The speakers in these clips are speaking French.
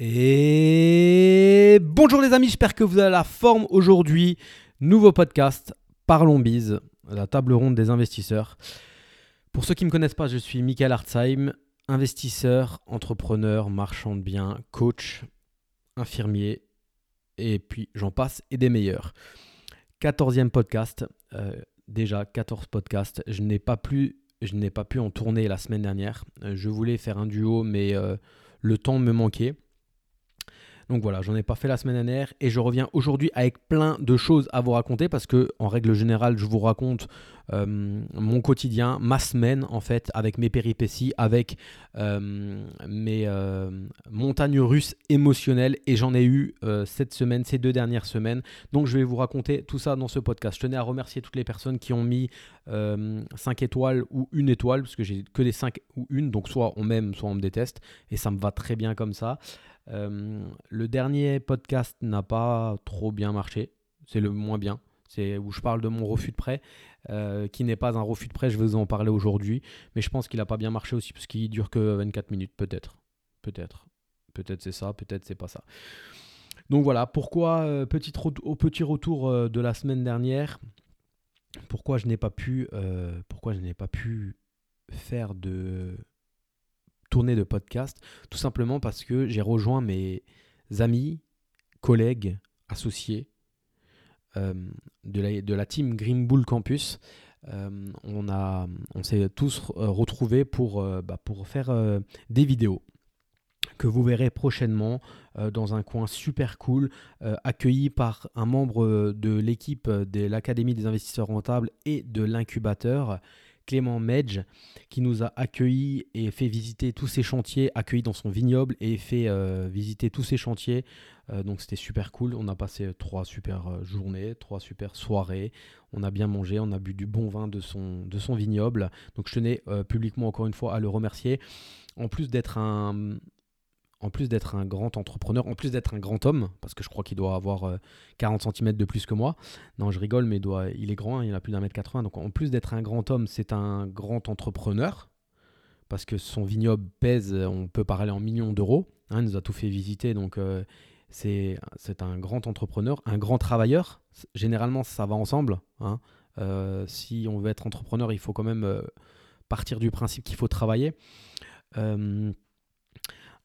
Et bonjour les amis, j'espère que vous avez la forme aujourd'hui. Nouveau podcast, Parlons Bise, la table ronde des investisseurs. Pour ceux qui ne me connaissent pas, je suis Michael Hartzheim, investisseur, entrepreneur, marchand de biens, coach, infirmier, et puis j'en passe et des meilleurs. 14e podcast, euh, déjà 14 podcasts. Je n'ai pas, pu en tourner la semaine dernière. Euh, je voulais faire un duo, mais euh, le temps me manquait. Donc voilà, j'en ai pas fait la semaine dernière et je reviens aujourd'hui avec plein de choses à vous raconter parce que en règle générale, je vous raconte euh, mon quotidien, ma semaine en fait, avec mes péripéties, avec euh, mes euh, montagnes russes émotionnelles et j'en ai eu cette semaine, ces deux dernières semaines. Donc je vais vous raconter tout ça dans ce podcast. Je tenais à remercier toutes les personnes qui ont mis 5 étoiles ou une étoile parce que j'ai que des 5 ou une, donc soit on m'aime, soit on me déteste et ça me va très bien comme ça. Euh, le dernier podcast n'a pas trop bien marché. C'est le moins bien. C'est où je parle de mon refus de prêt, euh, qui n'est pas un refus de prêt. Je vais vous en parler aujourd'hui. Mais je pense qu'il n'a pas bien marché aussi, parce qu'il dure que 24 minutes, peut-être. Peut-être. Peut-être c'est ça, peut-être c'est pas ça. Donc voilà, pourquoi, euh, petit, au petit retour de la semaine dernière, pourquoi je n'ai pas pu, pourquoi je n'ai pas pu faire de tournée de podcast, tout simplement parce que j'ai rejoint mes amis, collègues, associés euh, de, la, team Green Bull Campus. Euh, on, s'est tous retrouvés pour, euh, bah, pour faire des vidéos que vous verrez prochainement dans un coin super cool, accueilli par un membre de l'équipe de l'Académie des investisseurs rentables et de l'incubateur Clément Medge, qui nous a accueillis et fait visiter tous ses chantiers, accueilli dans son vignoble et fait euh, visiter tous ses chantiers. Euh, donc c'était super cool. On a passé trois super euh, journées, trois super soirées. On a bien mangé, on a bu du bon vin de son vignoble. Donc je tenais publiquement encore une fois à le remercier. En plus d'être un, en plus d'être un grand entrepreneur, en plus d'être un grand homme, parce que je crois qu'il doit avoir 40 euh, cm de plus que moi. Non, je rigole, mais il, est grand, hein, il a plus d'un mètre 80. Donc en plus d'être un grand homme, c'est un grand entrepreneur, parce que son vignoble pèse, on peut parler en millions d'euros. Hein, il nous a tout fait visiter, donc euh, c'est un grand entrepreneur, un grand travailleur. Généralement, ça va ensemble. Hein. Euh, si on veut être entrepreneur, il faut quand même partir du principe qu'il faut travailler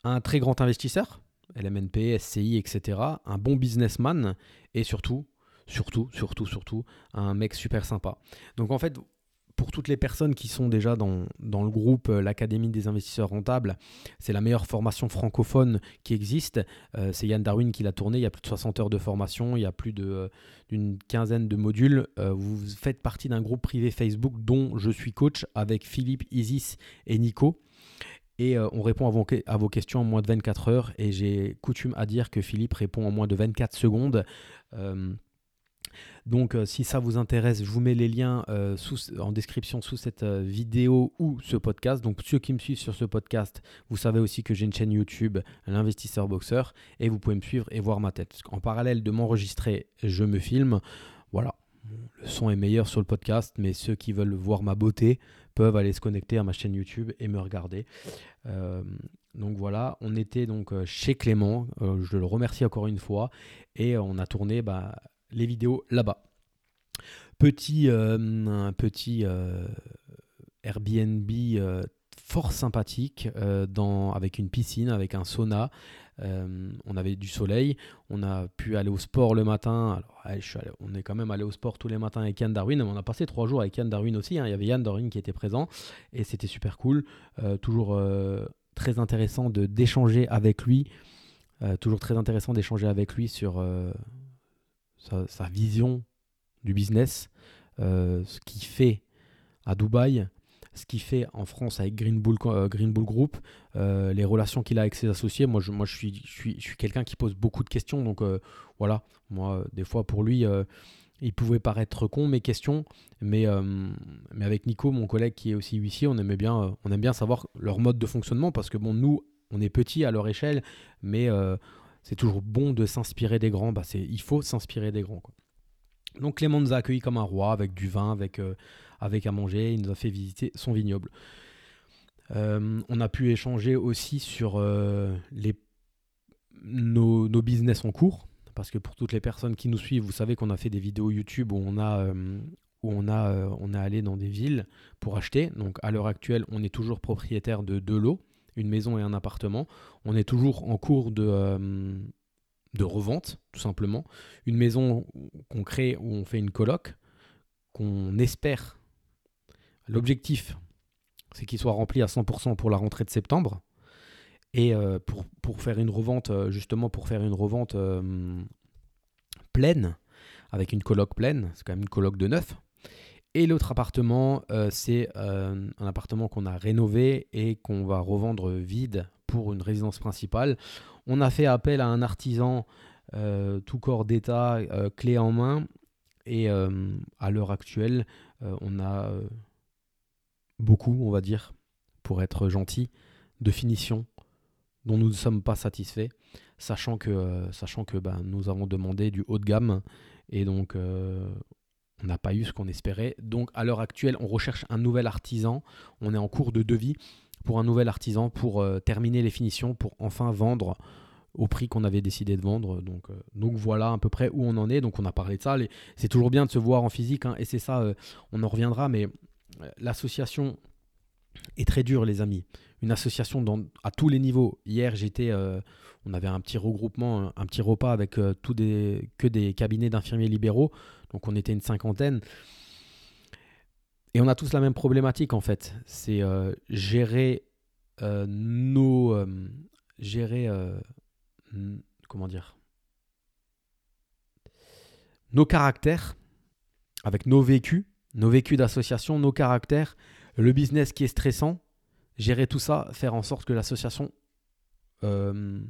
un très grand investisseur, LMNP, SCI, etc., un bon businessman et surtout, surtout, surtout, surtout, un mec super sympa. Donc en fait, pour toutes les personnes qui sont déjà dans, le groupe euh, l'Académie des investisseurs rentables, c'est la meilleure formation francophone qui existe. Euh, c'est Yann Darwin qui l'a tourné. Il y a plus de 60 heures de formation, il y a plus euh, d'une quinzaine de modules. vous faites partie d'un groupe privé Facebook dont je suis coach avec Philippe, Isis et Nico. Et euh, on répond à vos, questions en moins de 24 heures. Et j'ai coutume à dire que Philippe répond en moins de 24 secondes. Euh, donc euh, si ça vous intéresse, je vous mets les liens en description sous cette vidéo ou ce podcast. Donc ceux qui me suivent sur ce podcast, vous savez aussi que j'ai une chaîne YouTube, l'investisseur boxeur, et vous pouvez me suivre et voir ma tête. En parallèle de m'enregistrer, je me filme. Voilà, le son est meilleur sur le podcast, mais ceux qui veulent voir ma beauté peuvent aller se connecter à ma chaîne YouTube et me regarder. Euh, donc voilà, on était donc euh, chez Clément, euh, je le remercie encore une fois, et on a tourné bah, les vidéos là-bas. Petit, petit Airbnb fort sympathique dans, avec une piscine, avec un sauna. Euh, on avait du soleil, on a pu aller au sport le matin. On est quand même allé au sport tous les matins avec Yann Darwin. On a passé trois jours avec Yann Darwin aussi. Hein. Il y avait Yann Darwin qui était présent et c'était super cool. Euh, toujours euh, très intéressant de d'échanger avec lui. toujours très intéressant d'échanger avec lui sur sa, vision du business, ce qu'il fait à Dubaï, ce qu'il fait en France avec Green Bull, euh, Group, euh, les relations qu'il a avec ses associés. Moi, je, moi, je suis, je suis, je suis quelqu'un qui pose beaucoup de questions. Donc euh, voilà, moi, des fois, pour lui, il pouvait paraître con mes questions. Mais, mais avec Nico, mon collègue qui est aussi huissier, on, aimait bien, on aime bien savoir leur mode de fonctionnement parce que bon, nous, on est petits à leur échelle, mais c'est toujours bon de s'inspirer des grands. Bah, il faut s'inspirer des grands. Donc Clément nous a accueillis comme un roi, avec du vin, avec, avec à manger. Il nous a fait visiter son vignoble. Euh, on a pu échanger aussi sur euh, nos, business en cours. Parce que pour toutes les personnes qui nous suivent, vous savez qu'on a fait des vidéos YouTube où on a, où on a, on allé dans des villes pour acheter. Donc à l'heure actuelle, on est toujours propriétaire de deux lots, une maison et un appartement. On est toujours en cours de, de revente, tout simplement. Une maison qu'on crée où on fait une coloc, qu'on espère. L'objectif, c'est qu'il soit rempli à 100% pour la rentrée de septembre. Et euh, pour, pour, faire une revente, euh, justement pour faire une revente euh, pleine, avec une coloc pleine, c'est quand même une coloc de neuf. Et l'autre appartement, c'est un appartement qu'on a rénové et qu'on va revendre vide pour une résidence principale. On a fait appel à un artisan tout corps d'état, clé en main. Et à l'heure actuelle, on a beaucoup, on va dire, pour être gentil, de finition dont nous ne sommes pas satisfaits, sachant que, euh, ben, nous avons demandé du haut de gamme et donc euh, on n'a pas eu ce qu'on espérait. Donc à l'heure actuelle, on recherche un nouvel artisan. On est en cours de devis pour un nouvel artisan pour euh, terminer les finitions, pour enfin vendre au prix qu'on avait décidé de vendre. Donc, donc voilà à peu près où on en est. Donc on a parlé de ça. C'est toujours bien de se voir en physique hein, et c'est ça, on en reviendra, mais l'association est très dure, les amis. Une association à tous les niveaux. Hier, j'étais, euh, on avait un petit regroupement, un, petit repas avec euh, des, que des cabinets d'infirmiers libéraux. Donc, on était une cinquantaine. Et on a tous la même problématique, en fait. C'est euh, gérer nos. gérer. comment dire? Nos caractères avec nos vécus nos vécus d'association, nos caractères, le business qui est stressant, gérer tout ça, faire en sorte que l'association euh,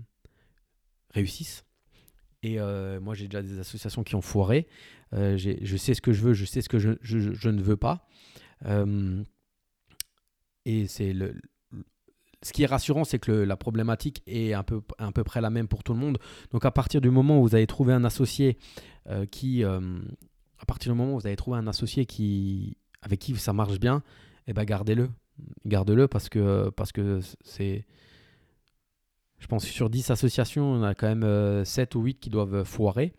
réussisse. Et euh, moi, j'ai déjà des associations qui ont foiré. Euh, je sais ce que je veux, je sais ce que je, ne veux pas. et c'est le, ce qui est rassurant, c'est que la problématique est un peu, à peu près la même pour tout le monde. Donc, à partir du moment où vous avez trouvé un associé qui, à partir du moment où vous avez trouvé un associé qui, avec qui ça marche bien, eh ben gardez-le. Gardez-le parce que parce que c'est. Je pense que sur 10 associations, on a quand même 7 euh, ou 8 qui doivent foirer.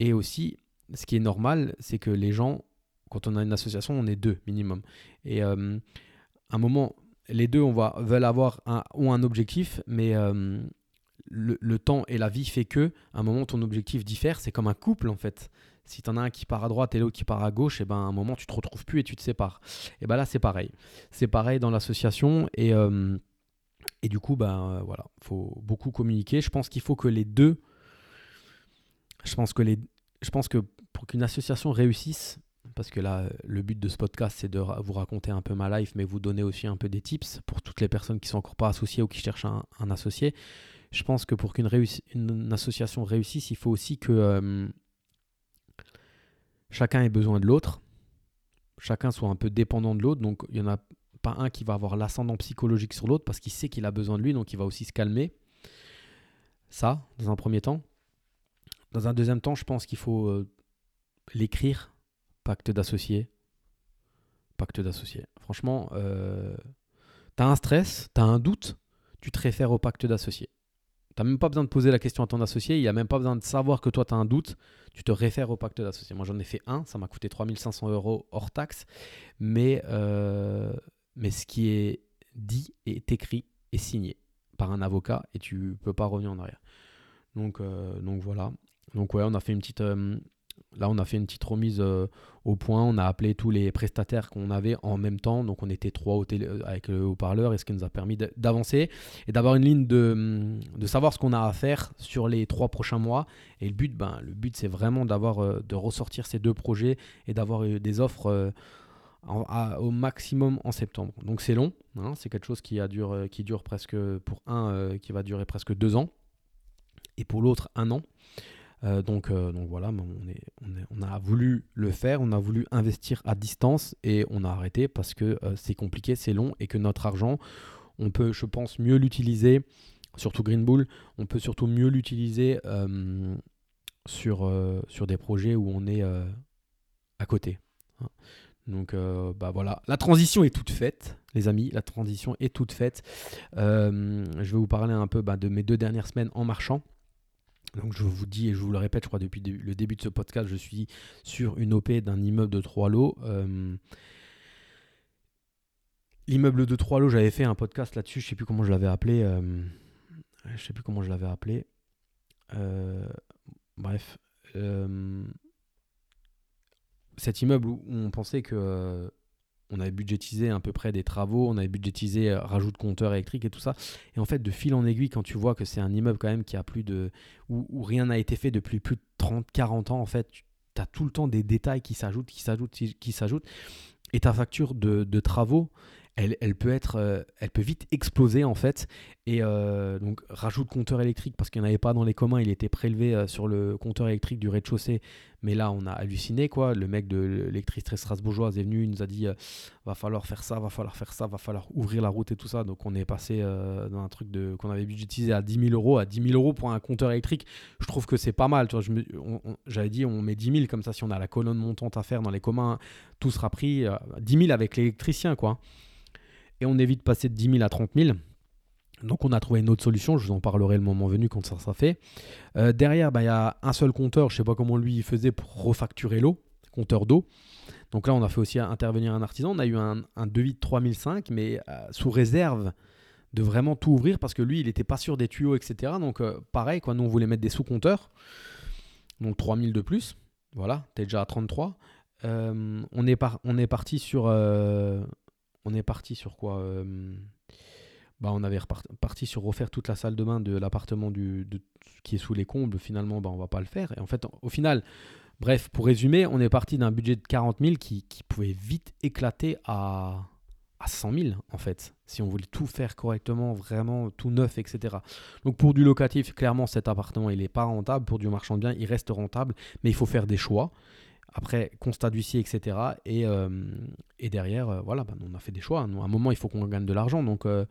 Et aussi, ce qui est normal, c'est que les gens, quand on a une association, on est deux minimum. Et à euh, un moment, les deux on va, veulent avoir un, ont un objectif, mais euh, le, le, temps et la vie fait que, à un moment, ton objectif diffère. C'est comme un couple en fait. Si tu as un qui part à droite et l'autre qui part à gauche, et eh ben, à un moment, tu te retrouves plus et tu te sépares. Et ben là, c'est pareil. C'est pareil dans l'association. Et, euh, du coup, ben, voilà, faut beaucoup communiquer. Je pense qu'il faut que les deux. Je pense que, pour qu'une association réussisse, parce que là, le but de ce podcast, c'est de vous raconter un peu ma life, mais vous donner aussi un peu des tips pour toutes les personnes qui sont encore pas associées ou qui cherchent un, associé. Je pense que pour qu'une une association réussisse, il faut aussi que euh, chacun ait besoin de l'autre, chacun soit un peu dépendant de l'autre, donc il n'y en a pas un qui va avoir l'ascendant psychologique sur l'autre parce qu'il sait qu'il a besoin de lui, donc il va aussi se calmer. Ça, dans un premier temps. Dans un deuxième temps, je pense qu'il faut euh, l'écrire, pacte d'associés. Pacte d'associés. Franchement, euh, tu as un stress, tu as un doute, tu te réfères au pacte d'associés. Tu n'as même pas besoin de poser la question à ton associé, il n'y a même pas besoin de savoir que toi tu as un doute, tu te réfères au pacte d'associé. Moi j'en ai fait un, ça m'a coûté 3500 euros hors taxe, mais, euh, mais ce qui est dit est écrit et signé par un avocat et tu peux pas revenir en arrière. Donc, euh, donc voilà. Donc ouais, on a fait une petite, euh, Là, on a fait une petite remise euh, au point. On a appelé tous les prestataires qu'on avait en même temps. Donc, on était trois au euh, avec le haut-parleur et ce qui nous a permis d'avancer et d'avoir une ligne de, hum, de savoir ce qu'on a à faire sur les trois prochains mois. Et le but, ben, le but c'est vraiment d'avoir euh, de ressortir ces deux projets et d'avoir des offres au maximum en septembre. Donc, c'est long. Hein. c'est quelque chose qui dure presque, pour un, qui va durer presque deux ans. Et pour l'autre, un an. Euh, donc, euh, donc voilà, on, a voulu le faire, on a voulu investir à distance et on a arrêté parce que euh, c'est compliqué, c'est long et que notre argent, on peut, je pense, mieux l'utiliser, surtout Green Bull, on peut surtout mieux l'utiliser sur, sur des projets où on est à côté. Hein. Donc bah voilà, la transition est toute faite, les amis, la transition est toute faite. Je vais vous parler un peu bah, de mes deux dernières semaines en marchant. Donc je vous dis et je vous le répète, je crois depuis le début de ce podcast, je suis sur une OP d'un immeuble de trois lots. Euh, l'immeuble de trois lots, j'avais fait un podcast là-dessus, je sais plus comment je l'avais appelé. je sais plus comment je l'avais appelé. bref cet immeuble où on pensait que euh, on avait budgétisé à peu près des travaux, on avait budgétisé euh, rajout de compteurs électriques et tout ça. Et en fait, de fil en aiguille, quand tu vois que c'est un immeuble quand même qui a plus de. où, rien n'a été fait depuis plus de 30, 40 ans, en fait, tu as tout le temps des détails qui s'ajoutent, qui s'ajoutent, qui s'ajoutent. Et ta facture de travaux, elle, peut être, euh, elle peut vite exploser en fait. Et euh, donc rajoute compteur électrique parce qu'il n'y en avait pas dans les communs, il était prélevé euh, sur le compteur électrique du rez-de-chaussée. Mais là, on a halluciné quoi. Le mec de l'électricité strasbourgeoise est venu, il nous a dit va falloir faire ça, va falloir faire ça, va falloir ouvrir la route et tout ça. Donc on est passé dans un truc de qu'on avait budgétisé à 10 000 euros, à 10 000 euros pour un compteur électrique. Je trouve que c'est pas mal. J'avais dit on met 10 000 comme ça si on a la colonne montante à faire dans les communs, tout sera pris. 10 000 avec l'électricien quoi et on évite de passer de 10 000 à 30 000. Donc on a trouvé une autre solution, je vous en parlerai le moment venu quand ça sera fait. Euh, derrière, bah, il y a un seul compteur, je ne sais pas comment lui faisait pour refacturer l'eau, compteur d'eau. Donc là, on a fait aussi intervenir un artisan. On a eu un, devis de 3005, mais euh, sous réserve de vraiment tout ouvrir parce que lui, il n'était pas sûr des tuyaux, etc. Donc euh, pareil, quoi, nous on voulait mettre des sous-compteurs, donc 3000 de plus. Voilà, tu es déjà à 33. on, est on est parti sur on est parti sur quoi euh, bah, On avait parti sur refaire toute la salle de bain de l'appartement qui est sous les combles. Finalement, bah, on va pas le faire. Et en fait, au final, bref, pour résumer, on est parti d'un budget de 40 000 qui, pouvait vite éclater à, à 100 000 en fait, si on voulait tout faire correctement, vraiment tout neuf, etc. Donc pour du locatif, clairement cet appartement il n'est pas rentable, pour du marchand de biens il reste rentable, mais il faut faire des choix. Après, constat d'huissier, etc. Et, euh, et derrière, euh, voilà, ben, on a fait des choix. À un moment, il faut qu'on gagne de l'argent. Donc, euh,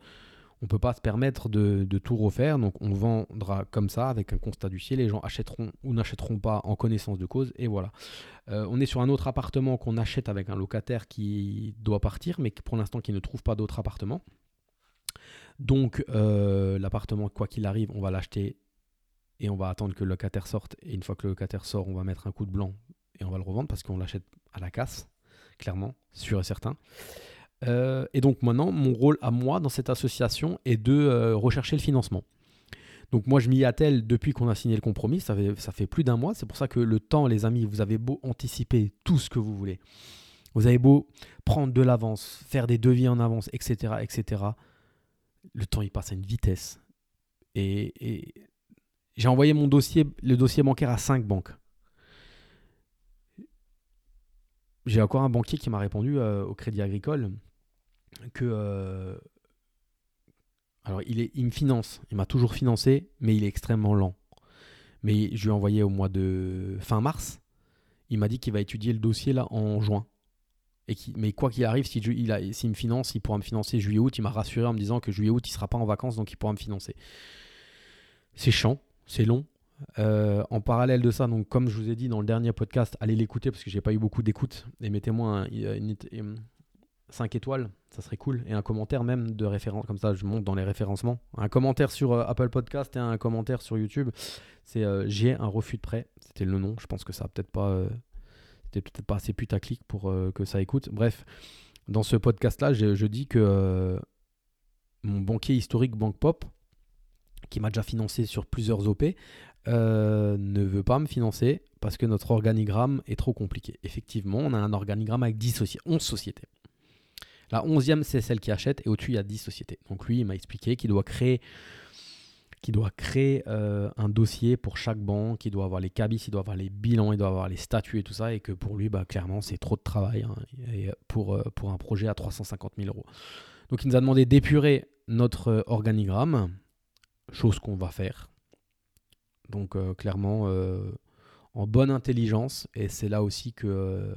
on ne peut pas se permettre de, de, tout refaire. Donc, on vendra comme ça, avec un constat d'huissier. Les gens achèteront ou n'achèteront pas en connaissance de cause. Et voilà. on est sur un autre appartement qu'on achète avec un locataire qui doit partir, mais pour l'instant, qui ne trouve pas d'autre appartement. Donc, l'appartement, quoi qu'il arrive, on va l'acheter et on va attendre que le locataire sorte. Et une fois que le locataire sort, on va mettre un coup de blanc et on va le revendre parce qu'on l'achète à la casse, clairement, sûr et certain. Euh, et donc maintenant, mon rôle à moi dans cette association est de euh, rechercher le financement. Donc moi, je m'y attelle depuis qu'on a signé le compromis, ça fait, ça fait plus d'un mois. C'est pour ça que le temps, les amis, vous avez beau anticiper tout ce que vous voulez. Vous avez beau prendre de l'avance, faire des devis en avance, etc., etc. Le temps, il passe à une vitesse. Et, et j'ai envoyé mon dossier, le dossier bancaire à cinq banques. J'ai encore un banquier qui m'a répondu euh, au Crédit Agricole que. Euh, alors, il, est, il me finance, il m'a toujours financé, mais il est extrêmement lent. Mais je lui ai envoyé au mois de fin mars. Il m'a dit qu'il va étudier le dossier là en juin. Et qui, mais quoi qu'il arrive, s'il si me finance, il pourra me financer juillet-août. Il m'a rassuré en me disant que juillet-août, il ne sera pas en vacances, donc il pourra me financer. C'est chiant, c'est long, euh, en parallèle de ça, donc comme je vous ai dit dans le dernier podcast, allez l'écouter parce que j'ai pas eu beaucoup d'écoute et mettez-moi 5 étoiles, ça serait cool et un commentaire même de référence comme ça je monte dans les référencements. Un commentaire sur euh, Apple Podcast et un commentaire sur YouTube. C'est euh, j'ai un refus de prêt, c'était le nom. Je pense que ça peut-être pas peut-être pas assez putaclic pour que ça écoute. Bref, dans ce podcast là, je, je dis que mon banquier historique Banque Pop qui m'a déjà financé sur plusieurs OP, euh, ne veut pas me financer parce que notre organigramme est trop compliqué. Effectivement, on a un organigramme avec 10 11 sociétés. La 11e, c'est celle qui achète et au-dessus, il y a 10 sociétés. Donc lui, il m'a expliqué qu'il doit créer, euh, un dossier pour chaque banque, il doit avoir les cabis, il doit avoir les bilans, il doit avoir les statuts et tout ça, et que pour lui, bah, clairement, c'est trop de travail hein, pour, euh, pour un projet à 350 000 euros. Donc il nous a demandé d'épurer notre organigramme, chose qu'on va faire. Donc euh, clairement, euh, en bonne intelligence, et c'est là aussi que, euh,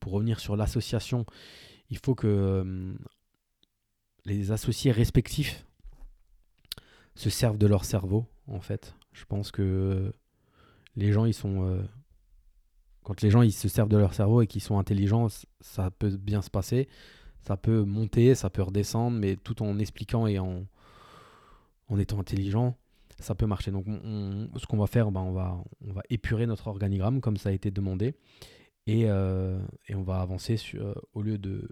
pour revenir sur l'association, il faut que les associés respectifs se servent de leur cerveau, en fait. Je pense que les gens, ils sont... quand les gens ils se servent de leur cerveau et qu'ils sont intelligents, ça peut bien se passer. Ça peut monter, ça peut redescendre, mais tout en expliquant et en, en étant intelligent, ça peut marcher. Donc, ce qu'on va faire, ben, on, va, on va épurer notre organigramme comme ça a été demandé. Et, euh, et on va avancer sur, euh, au lieu de,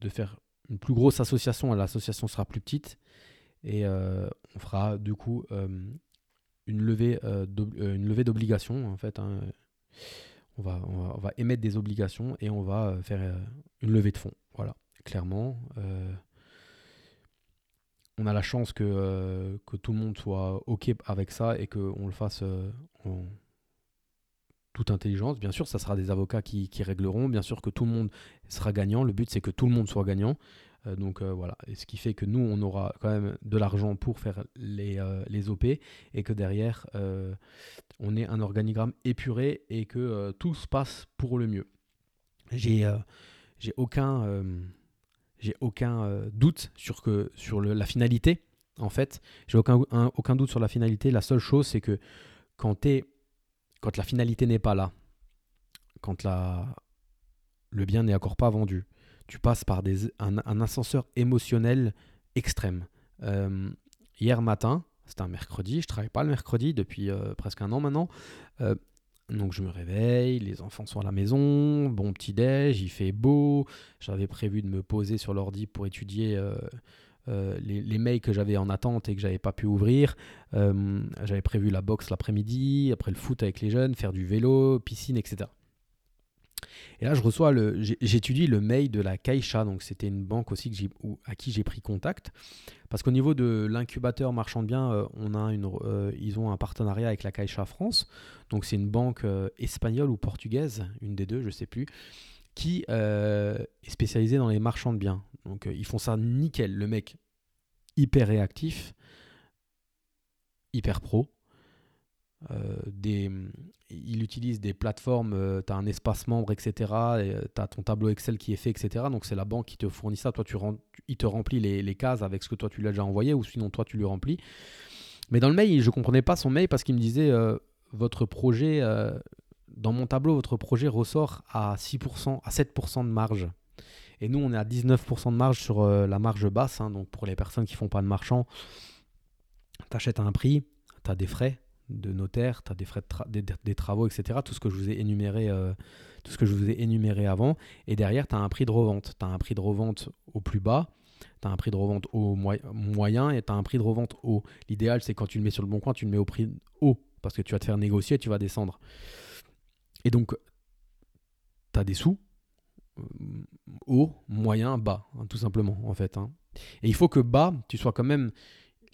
de, faire une plus grosse association, l'association sera plus petite. Et euh, on fera du coup une levée d'obligations en fait. Hein. On, va, on, va, émettre des obligations et on va faire une levée de fonds. Voilà, clairement on a la chance que, que, tout le monde soit OK avec ça et qu'on le fasse en, toute intelligence. Bien sûr, ça sera des avocats qui, régleront. Bien sûr que tout le monde sera gagnant. Le but, c'est que tout le monde soit gagnant. Euh, donc euh, voilà, et ce qui fait que nous, on aura quand même de l'argent pour faire les, euh, les, OP et que derrière, on ait un organigramme épuré et que tout se passe pour le mieux. J'ai aucun, j'ai aucun doute sur, que, sur la finalité. En fait, j'ai aucun, aucun doute sur la finalité. La seule chose, c'est que quand quand la finalité n'est pas là, quand le bien n'est encore pas vendu, tu passes par des, un, ascenseur émotionnel extrême. Euh, hier matin, c'était un mercredi, je travaille pas le mercredi depuis euh, presque un an maintenant. Euh, donc je me réveille, les enfants sont à la maison, bon petit déj, il fait beau. J'avais prévu de me poser sur l'ordi pour étudier euh, les, mails que j'avais en attente et que j'avais pas pu ouvrir. Euh, j'avais prévu la boxe l'après-midi, après le foot avec les jeunes, faire du vélo, piscine, etc. Et là, je reçois le, j'étudie le mail de la Caixa, donc c'était une banque aussi que à qui j'ai pris contact, parce qu'au niveau de l'incubateur marchand de biens, euh, on a une, ils ont un partenariat avec la Caixa France, donc c'est une banque espagnole ou portugaise, une des deux, je sais plus, qui est spécialisée dans les marchands de biens. Donc euh, ils font ça nickel. Le mec, hyper réactif, hyper pro. Euh, il utilise des plateformes, euh, tu as un espace membre, etc. Tu as ton tableau Excel qui est fait, etc. Donc c'est la banque qui te fournit ça. Toi, tu, il te remplit les, cases avec ce que toi tu l'as déjà envoyé ou sinon toi tu lui remplis. Mais dans le mail, je ne comprenais pas son mail parce qu'il me disait votre projet, dans mon tableau, votre projet ressort à 6%, à 7% de marge. Et nous, on est à 19% de marge sur euh, la marge basse. Hein. donc pour les personnes qui font pas de marchand, tu achètes à un prix, tu as des frais de notaire, tu as des frais de des, travaux, etc. Tout ce que je vous ai énuméré, euh, tout ce que je vous ai énuméré avant. Et derrière, tu as un prix de revente. Tu as un prix de revente au plus bas, tu as un prix de revente au moyen et tu as un prix de revente haut. L'idéal, c'est quand tu le mets sur le bon coin, tu le mets au prix haut parce que tu vas te faire négocier et tu vas descendre. Et donc, tu as des sous, haut, moyen, bas, hein, tout simplement, en fait. Hein. Et il faut que bas, tu sois quand même.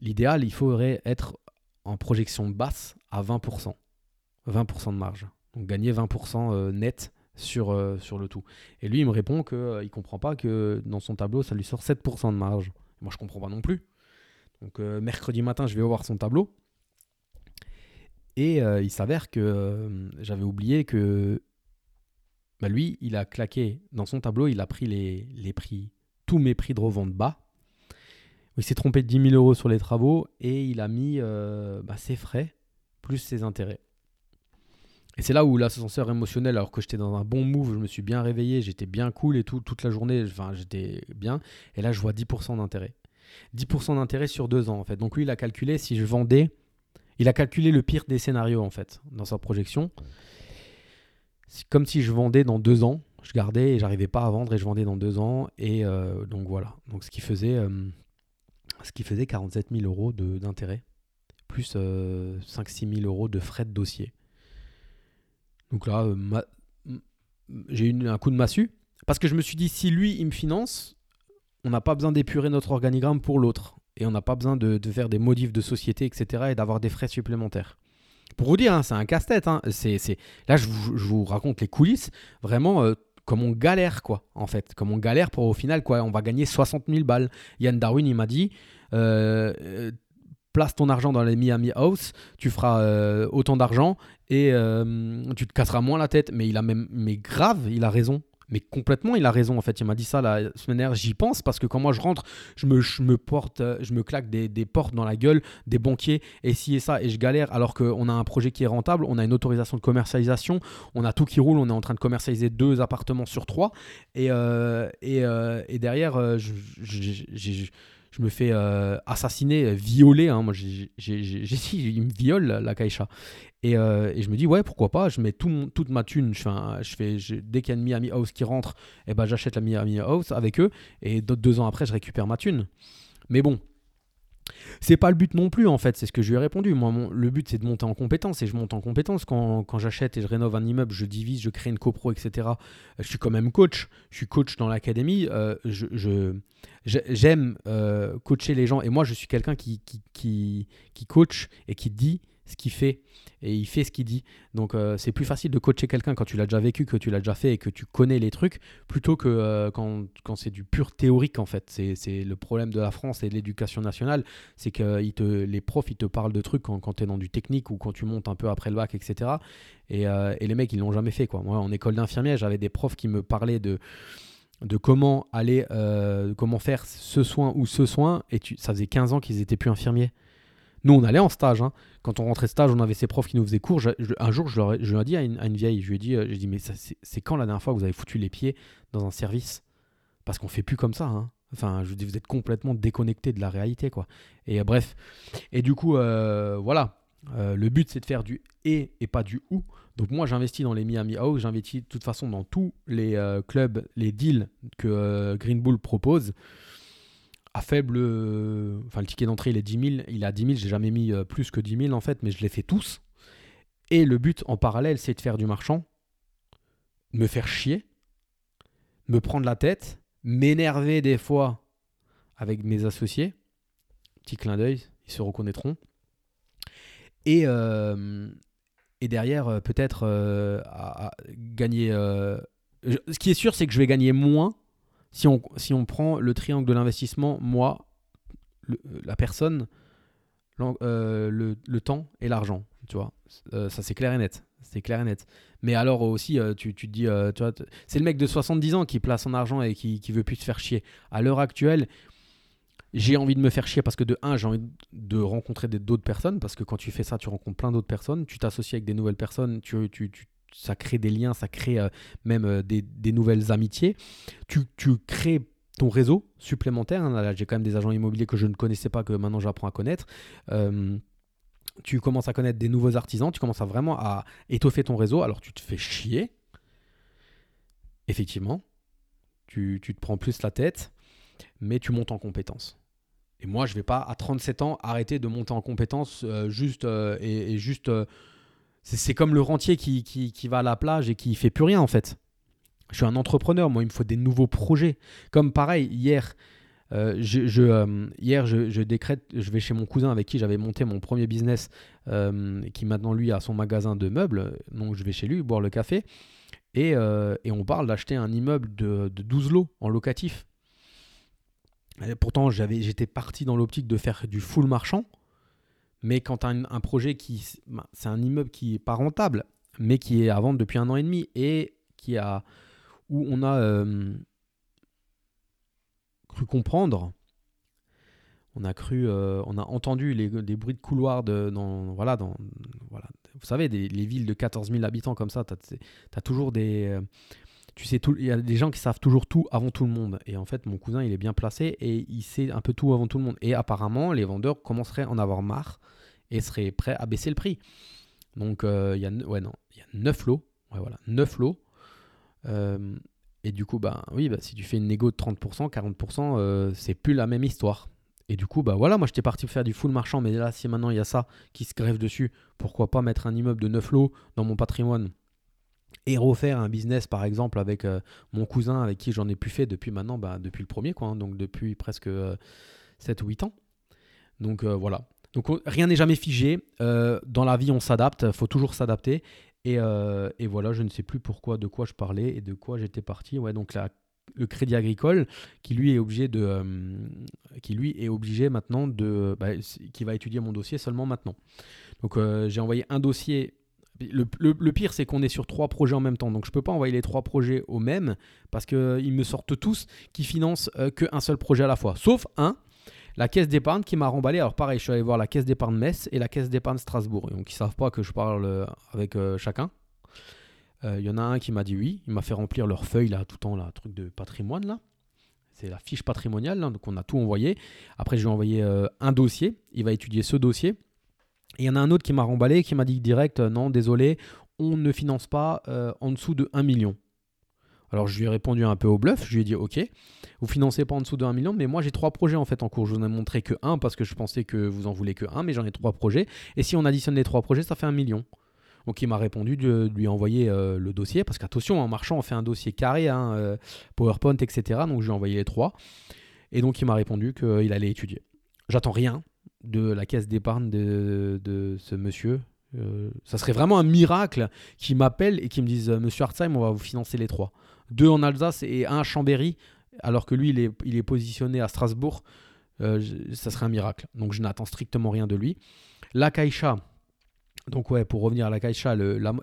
L'idéal, il faudrait être en projection basse à 20%. 20% de marge. Donc gagner 20% euh, net sur, euh, sur le tout. Et lui, il me répond qu'il euh, ne comprend pas que dans son tableau, ça lui sort 7% de marge. Moi, je comprends pas non plus. Donc mercredi matin, je vais voir son tableau. Et il s'avère que j'avais oublié que bah, lui, il a claqué dans son tableau, il a pris les, les prix, tous mes prix de revente bas. Il s'est trompé de 10 000 euros sur les travaux et il a mis euh, bah, ses frais plus ses intérêts. Et c'est là où l'ascenseur émotionnel, alors que j'étais dans un bon move, je me suis bien réveillé, j'étais bien cool et tout, toute la journée, enfin, j'étais bien. Et là, je vois 10% d'intérêt. 10% d'intérêt sur deux ans, en fait. Donc lui, il a calculé si je vendais, il a calculé le pire des scénarios, en fait, dans sa projection comme si je vendais dans deux ans. Je gardais et j'arrivais pas à vendre et je vendais dans deux ans. Et euh, donc voilà. Donc ce qui faisait, euh, ce qui faisait 47 000 euros d'intérêt, plus 5-6 euh, 000 euros de frais de dossier. Donc là, j'ai eu un coup de massue. Parce que je me suis dit, si lui, il me finance, on n'a pas besoin d'épurer notre organigramme pour l'autre. Et on n'a pas besoin de, faire des modifs de société, etc. et d'avoir des frais supplémentaires. Pour vous dire, hein, c'est un casse-tête. Hein. Là, je vous, raconte les coulisses. Vraiment, euh, comme on galère, quoi, en fait. Comme on galère pour au final, quoi, on va gagner 60 000 balles. Yann Darwin, il m'a dit. Euh, euh, place ton argent dans les Miami House, tu feras autant d'argent et tu te casseras moins la tête. Mais il a même, mais grave, il a raison. Mais complètement, il a raison en fait. Il m'a dit ça la semaine dernière. J'y pense parce que quand moi je rentre, je me, euh, claque des, portes dans la gueule, des banquiers, et ci et ça, et je galère alors qu'on a un projet qui est rentable, on a une autorisation de commercialisation, on a tout qui roule, on est en train de commercialiser deux appartements sur trois, et, euh, euh, derrière, je me fais euh, assassiner, euh, violer. Hein. Moi, j'ai, il me viole la Kaisha. Et, euh, et, je me dis, ouais, pourquoi pas, je mets tout toute ma thune. Je je fais dès qu'il y a une Miami House qui rentre, eh ben, j'achète la Miami House avec eux. Et d'autres deux ans après, je récupère ma thune. Mais bon, c'est pas le but non plus, en fait, c'est ce que je lui ai répondu. Moi, le but, c'est de monter en compétence et je monte en compétence. Quand, j'achète et je rénove un immeuble, je divise, je crée une copro, etc. Je suis quand même coach. Je suis coach dans l'académie. Euh, je, j'aime euh, coacher les gens et moi, je suis quelqu'un qui, qui, qui, qui coach et qui dit ce qu'il fait et il fait ce qu'il dit. Donc euh, c'est plus facile de coacher quelqu'un quand tu l'as déjà vécu, que tu l'as déjà fait et que tu connais les trucs, plutôt que euh, quand, quand c'est du pur théorique en fait. C'est le problème de la France et de l'éducation nationale, c'est que te, les profs ils te parlent de trucs quand, quand tu es dans du technique ou quand tu montes un peu après le bac, etc. Et, euh, et les mecs ils l'ont jamais fait. Quoi. Moi en école d'infirmière j'avais des profs qui me parlaient de de comment aller, comment faire ce soin ou ce soin, et tu, ça faisait 15 ans qu'ils étaient plus infirmiers. Nous, on allait en stage. Hein. Quand on rentrait stage, on avait ces profs qui nous faisaient cours. un jour, je, leur ai, dit à une, vieille, je lui ai dit, euh, dit mais c'est quand la dernière fois que vous avez foutu les pieds dans un service? Parce qu'on fait plus comme ça. Hein. Enfin, je dis, vous êtes complètement déconnecté de la réalité, quoi. Et euh, bref. Et du coup, euh, voilà. le but, c'est de faire du et et pas du ou. Donc moi, j'investis dans les Miami House, j'investis de toute façon dans tous les clubs, les deals que Green Bull propose faible. Euh, enfin, le ticket d'entrée, il est 10 000. Il est à 10 000. J'ai jamais mis euh, plus que 10 000 en fait, mais je les fais tous. Et le but en parallèle, c'est de faire du marchand, me faire chier, me prendre la tête, m'énerver des fois avec mes associés. Petit clin d'œil, ils se reconnaîtront. Et, euh, et derrière, peut-être gagner. ce qui est sûr, c'est que je vais gagner moins si on, si on prend le triangle de l'investissement, moi, la personne, euh, le, temps et l'argent, tu vois, euh, ça c'est clair et net. C'est clair et net. Mais alors aussi, euh, tu, tu, te dis, tu vois, c'est le mec de 70 ans qui place son argent et qui, qui veut plus te faire chier. À l'heure actuelle, j'ai envie de me faire chier parce que de un, j'ai envie de rencontrer d'autres personnes parce que quand tu fais ça, tu rencontres plein d'autres personnes, tu t'associes avec des nouvelles personnes, tu, tu, tu, ça crée des liens, ça crée euh, même euh, des, nouvelles amitiés. Tu, crées ton réseau supplémentaire. Hein. J'ai quand même des agents immobiliers que je ne connaissais pas, que maintenant j'apprends à connaître. Euh, tu commences à connaître des nouveaux artisans, tu commences à vraiment à étoffer ton réseau. Alors tu te fais chier. Effectivement, tu, te prends plus la tête, mais tu montes en compétences. Et moi, je vais pas à 37 ans arrêter de monter en compétences juste et, juste c'est comme le rentier qui, va à la plage et qui fait plus rien en fait. Je suis un entrepreneur, moi il me faut des nouveaux projets. Comme pareil, hier, euh, je, euh, hier je, décrète, je vais chez mon cousin avec qui j'avais monté mon premier business, euh, qui maintenant lui a son magasin de meubles. Donc je vais chez lui boire le café et, on parle d'acheter un immeuble de, de 12 lots en locatif. Et pourtant j'étais parti dans l'optique de faire du full marchand. Mais quand tu as un, projet qui. Ben, c'est un immeuble qui n'est pas rentable, mais qui est à vendre depuis un an et demi et qui a, où on a euh, cru comprendre. On a cru, euh, on a entendu les, bruits de couloirs de, dans, voilà, dans, voilà. Vous savez, les villes de 14 000 habitants comme ça, tu as, toujours des, euh, tu sais il y a des gens qui savent toujours tout avant tout le monde. Et en fait, mon cousin, il est bien placé et il sait un peu tout avant tout le monde. Et apparemment, les vendeurs commenceraient à en avoir marre et serait prêt à baisser le prix. Donc euh, il y a non, il y a 9 lots, ouais, voilà, 9 lots. Euh, et du coup, bah oui, bah, si tu fais une négo de 30%, 40%, euh, c'est plus la même histoire. Et du coup, bah voilà, moi j'étais parti faire du full marchand, mais là, si maintenant il y a ça qui se grève dessus, pourquoi pas mettre un immeuble de 9 lots dans mon patrimoine? Et refaire un business par exemple avec mon cousin avec qui j'en ai plus fait depuis maintenant, bah, depuis le premier, quoi, hein, donc depuis presque 7 ou 8 ans. Donc voilà, donc rien n'est jamais figé. Euh, dans la vie, on s'adapte. Il faut toujours s'adapter. Euh, et, voilà, je ne sais plus pourquoi, de quoi je parlais et de quoi j'étais parti. Ouais, donc le Crédit Agricole, qui lui est obligé de, euh, qui lui est obligé maintenant de, bah, qui va étudier mon dossier seulement maintenant. Donc j'ai envoyé un dossier Le, pire, c'est qu'on est sur trois projets en même temps. Donc, je ne peux pas envoyer les trois projets au même parce qu'ils me sortent tous qui financent qu'un seul projet à la fois. Sauf un, la caisse d'épargne qui m'a remballé. Alors, pareil, je suis allé voir la caisse d'épargne Metz et la caisse d'épargne Strasbourg. Donc, ils ne savent pas que je parle avec chacun. Il y en a un qui m'a dit oui. Il m'a fait remplir leur feuille, là, tout le temps, là, truc de patrimoine, là. C'est la fiche patrimoniale, donc on a tout envoyé. Après, je lui ai envoyé euh, un dossier. Il va étudier ce dossier. Et il y en a un autre qui m'a remballé, qui m'a dit direct, euh, non, désolé, on ne finance pas euh, en dessous de 1 million. Alors je lui ai répondu un peu au bluff, je lui ai dit ok, vous financez pas en dessous de 1 million, mais moi j'ai trois projets en fait en cours. Je vous en ai montré que un parce que je pensais que vous en voulez que un, mais j'en ai trois projets. Et si on additionne les trois projets, ça fait un million. Donc il m'a répondu de, lui envoyer euh, le dossier, parce qu'attention, en marchand, on fait un dossier carré, hein, PowerPoint, etc. Donc je lui ai envoyé les trois. Et donc il m'a répondu qu'il allait étudier. J'attends rien de la caisse d'épargne de, ce monsieur. Euh, ça serait vraiment un miracle qu'il m'appelle et qu'il me dise Monsieur Hartzheim, on va vous financer les trois. Deux en Alsace et un à Chambéry, alors que lui, il est, il est positionné à Strasbourg. ça serait un miracle. Donc je n'attends strictement rien de lui. La Caixa, donc ouais, pour revenir à la Caixa,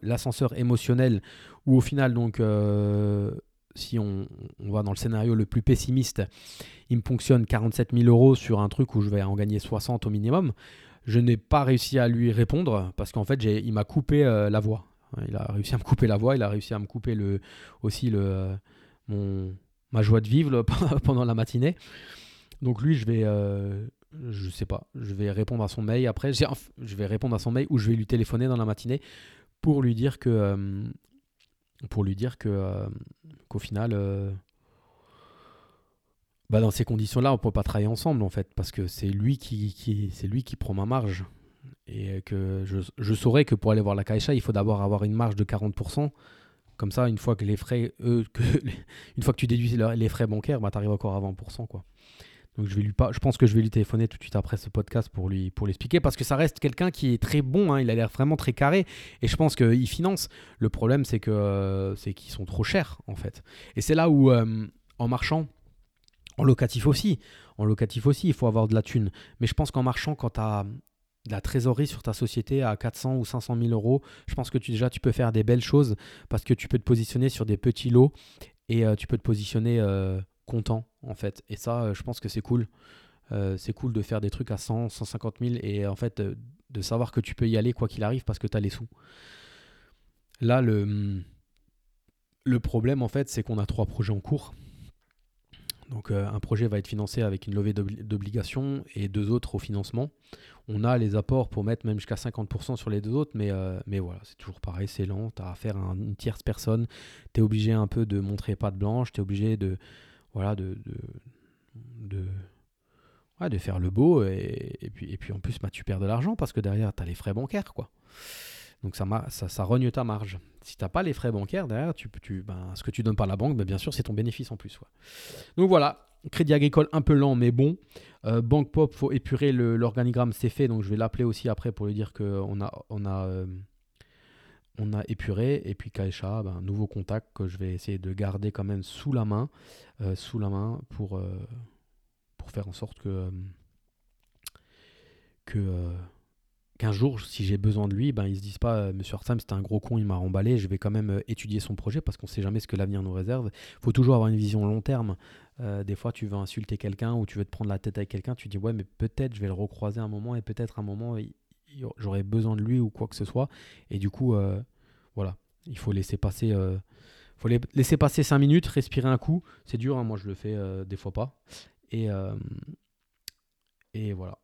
l'ascenseur émotionnel, où au final, donc, euh, si on, va dans le scénario le plus pessimiste, il me fonctionne 47 000 euros sur un truc où je vais en gagner 60 au minimum. Je n'ai pas réussi à lui répondre parce qu'en fait, il m'a coupé euh, la voix. Il a réussi à me couper la voix, il a réussi à me couper le, aussi le, euh, ma joie de vivre pendant la matinée. Donc lui, je vais, je sais pas. Je vais répondre à son mail après. Je vais répondre à son mail ou je vais lui téléphoner dans la matinée pour lui dire que euh, pour lui dire que euh, qu'au final euh, bah dans ces conditions-là, on peut pas travailler ensemble en fait parce que c'est lui qui, c'est lui qui prend ma marge et que je, je, saurais que pour aller voir la Caixa, il faut d'abord avoir une marge de 40%. Comme ça, une fois que les frais, eux, une fois que tu déduis les frais bancaires, bah, tu encore à 20%. Quoi. Donc je vais lui pas, je pense que je vais lui téléphoner tout de suite après ce podcast pour lui pour l'expliquer parce que ça reste quelqu'un qui est très bon, hein, il a l'air vraiment très carré et je pense qu'il finance. Le problème c'est que euh, c'est qu'ils sont trop chers en fait. Et c'est là où euh, en marchant, en locatif aussi, en locatif aussi, il faut avoir de la thune. Mais je pense qu'en marchant, quand tu as de la trésorerie sur ta société à 400 ou 500 000 euros, je pense que tu, déjà tu peux faire des belles choses parce que tu peux te positionner sur des petits lots et euh, tu peux te positionner content en fait. Et ça, euh, je pense que c'est cool. Euh, c'est cool de faire des trucs à 100, 150 000 et en fait euh, de savoir que tu peux y aller quoi qu'il arrive parce que tu as les sous. Là, le, le problème en fait, c'est qu'on a trois projets en cours. Donc un projet va être financé avec une levée d'obligations et deux autres au financement. On a les apports pour mettre même jusqu'à 50% sur les deux autres, mais, mais voilà, c'est toujours pareil, c'est lent, tu as affaire à une tierce personne, tu es obligé un peu de montrer patte blanche, tu es obligé de, voilà, de, de, de, faire le beau. Et, puis, en plus, bah, tu perds de l'argent parce que derrière, tu as les frais bancaires. quoi. Donc ça, ça, ça rogne ta marge. Si tu n'as pas les frais bancaires derrière, tu, tu, ben, ce que tu donnes par la banque, ben, bien sûr, c'est ton bénéfice en plus. Donc voilà, Crédit Agricole un peu lent, mais bon. Euh, Banque Pop, faut épurer l'organigramme, c'est fait. Donc je vais l'appeler aussi après pour lui dire qu'on a, on a euh, on a épuré. Et puis Kaisha, ben, nouveau contact que je vais essayer de garder quand même sous la main, euh, sous la main pour, euh, pour faire en sorte que, euh, que qu'un jour, si j'ai besoin de lui, ben, ils se disent pas, Monsieur Arsam, c'était un gros con, il m'a remballé, je vais quand même étudier son projet parce qu'on ne sait jamais ce que l'avenir nous réserve. Il faut toujours avoir une vision long terme. des fois, tu veux insulter quelqu'un ou tu veux te prendre la tête avec quelqu'un, tu dis, ouais, mais peut-être je vais le recroiser un moment et peut-être un moment, j'aurais besoin de lui ou quoi que ce soit. Et du coup, euh, voilà, il faut laisser passer. Euh, faut laisser passer 5 minutes, respirer un coup. C'est dur, hein, moi je le fais euh, des fois pas. Et, et voilà.